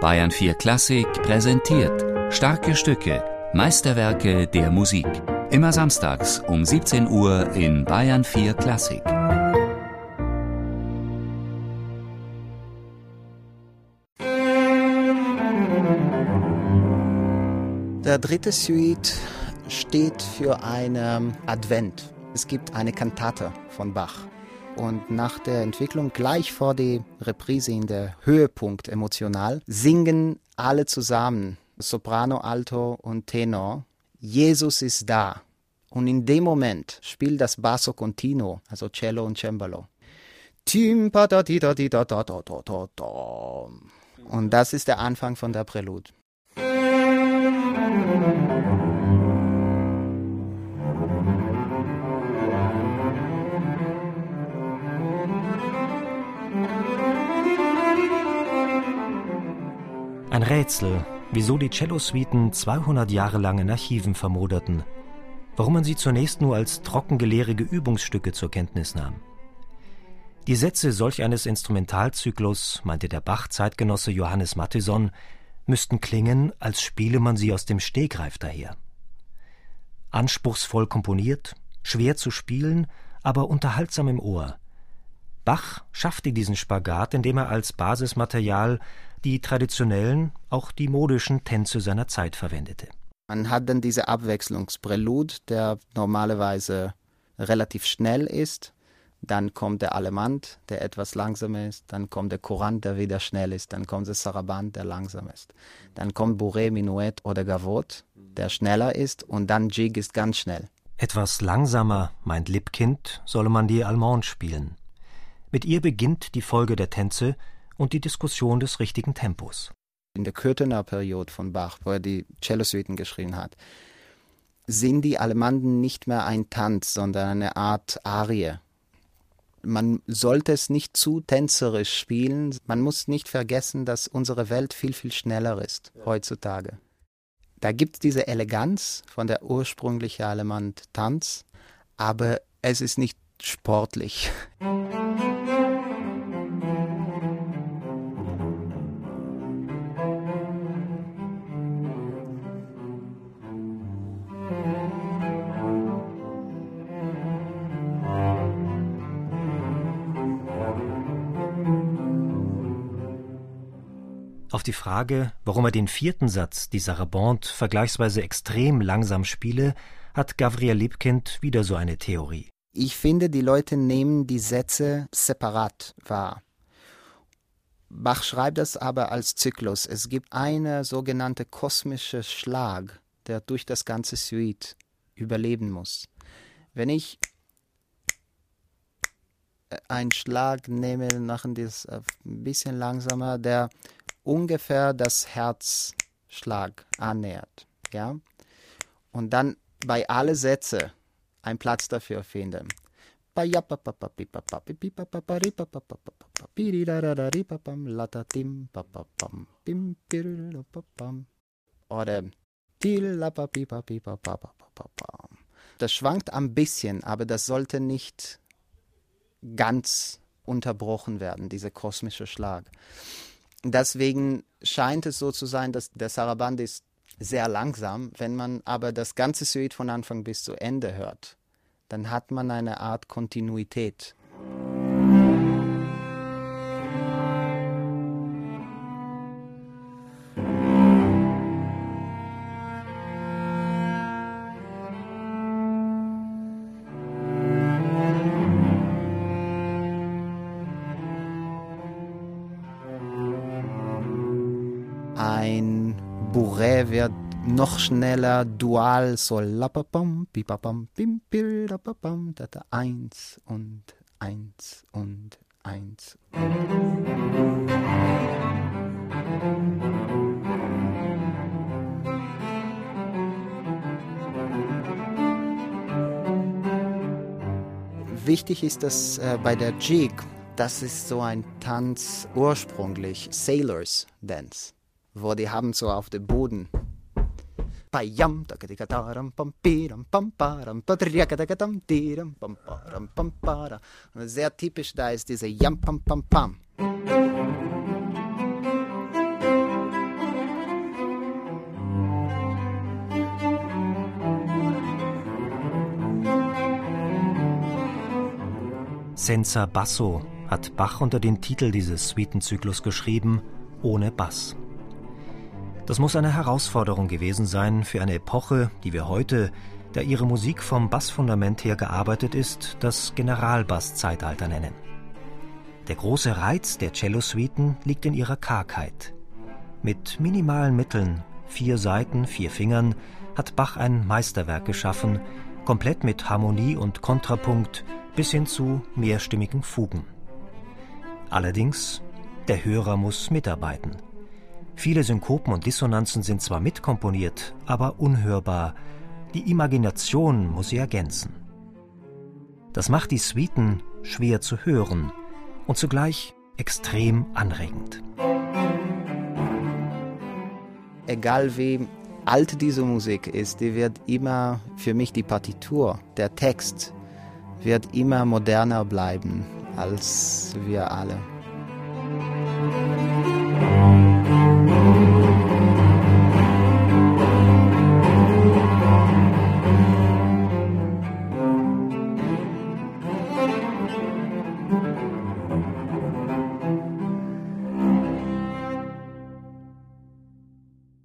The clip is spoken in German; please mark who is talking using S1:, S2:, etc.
S1: Bayern 4 Klassik präsentiert starke Stücke, Meisterwerke der Musik. Immer samstags um 17 Uhr in Bayern 4 Klassik.
S2: Der dritte Suite steht für einen Advent. Es gibt eine Kantate von Bach. Und nach der Entwicklung, gleich vor der Reprise in der Höhepunkt emotional, singen alle zusammen, Soprano, Alto und Tenor, Jesus ist da. Und in dem Moment spielt das Basso Continuo, also Cello und Cembalo. Und das ist der Anfang von der Prälude.
S3: Ein Rätsel, wieso die Cellosuiten 200 Jahre lang in Archiven vermoderten, warum man sie zunächst nur als trockengelehrige Übungsstücke zur Kenntnis nahm. Die Sätze solch eines Instrumentalzyklus, meinte der Bach-Zeitgenosse Johannes Mattison, müssten klingen, als spiele man sie aus dem Stegreif daher. Anspruchsvoll komponiert, schwer zu spielen, aber unterhaltsam im Ohr. Bach schaffte diesen Spagat, indem er als Basismaterial die traditionellen, auch die modischen Tänze seiner Zeit verwendete.
S2: Man hat dann diese Abwechslungsprälude, der normalerweise relativ schnell ist. Dann kommt der Alemant, der etwas langsamer ist. Dann kommt der Courant, der wieder schnell ist. Dann kommt der Saraband, der langsam ist. Dann kommt Bourré, Minuet oder Gavotte, der schneller ist. Und dann Jig ist ganz schnell.
S3: Etwas langsamer, meint Lippkind, solle man die Allemande spielen. Mit ihr beginnt die Folge der Tänze, und die Diskussion des richtigen Tempos.
S2: In der Kürtener Periode von Bach, wo er die Cellosuiten geschrieben hat, sind die Allemanden nicht mehr ein Tanz, sondern eine Art Arie. Man sollte es nicht zu tänzerisch spielen. Man muss nicht vergessen, dass unsere Welt viel, viel schneller ist heutzutage. Da gibt es diese Eleganz von der ursprünglichen Allemand-Tanz, aber es ist nicht sportlich.
S3: Auf die Frage, warum er den vierten Satz, die Sarabande, vergleichsweise extrem langsam spiele, hat Gavriel Liebkind wieder so eine Theorie.
S2: Ich finde, die Leute nehmen die Sätze separat wahr. Bach schreibt das aber als Zyklus. Es gibt eine sogenannte kosmische Schlag, der durch das ganze Suite überleben muss. Wenn ich einen Schlag nehme, machen das ein bisschen langsamer, der ungefähr das Herzschlag annähert. Ja? Und dann bei alle Sätze einen Platz dafür finden. Oder das schwankt ein bisschen, aber das sollte nicht ganz unterbrochen werden, dieser kosmische Schlag. Deswegen scheint es so zu sein, dass der Saraband ist sehr langsam. Wenn man aber das ganze Suite von Anfang bis zu Ende hört, dann hat man eine Art Kontinuität. Bourré wird noch schneller, dual, so lapapam, pipapam, pim, pirapapam, tata, eins und eins und eins. Wichtig ist, dass äh, bei der Jig, das ist so ein Tanz ursprünglich, Sailors Dance wo die haben so auf dem Boden. Und sehr typisch da ist diese Yam, pam, pam, pam.
S3: Senza Basso hat Bach unter den Titel dieses Suitenzyklus geschrieben, ohne Bass. Das muss eine Herausforderung gewesen sein für eine Epoche, die wir heute, da ihre Musik vom Bassfundament her gearbeitet ist, das Generalbasszeitalter nennen. Der große Reiz der Cellosuiten liegt in ihrer Kargheit. Mit minimalen Mitteln, vier Seiten, vier Fingern, hat Bach ein Meisterwerk geschaffen, komplett mit Harmonie und Kontrapunkt bis hin zu mehrstimmigen Fugen. Allerdings, der Hörer muss mitarbeiten. Viele Synkopen und Dissonanzen sind zwar mitkomponiert, aber unhörbar. Die Imagination muss sie ergänzen. Das macht die Suiten schwer zu hören und zugleich extrem anregend.
S2: Egal wie alt diese Musik ist, die wird immer für mich die Partitur, der Text wird immer moderner bleiben als wir alle.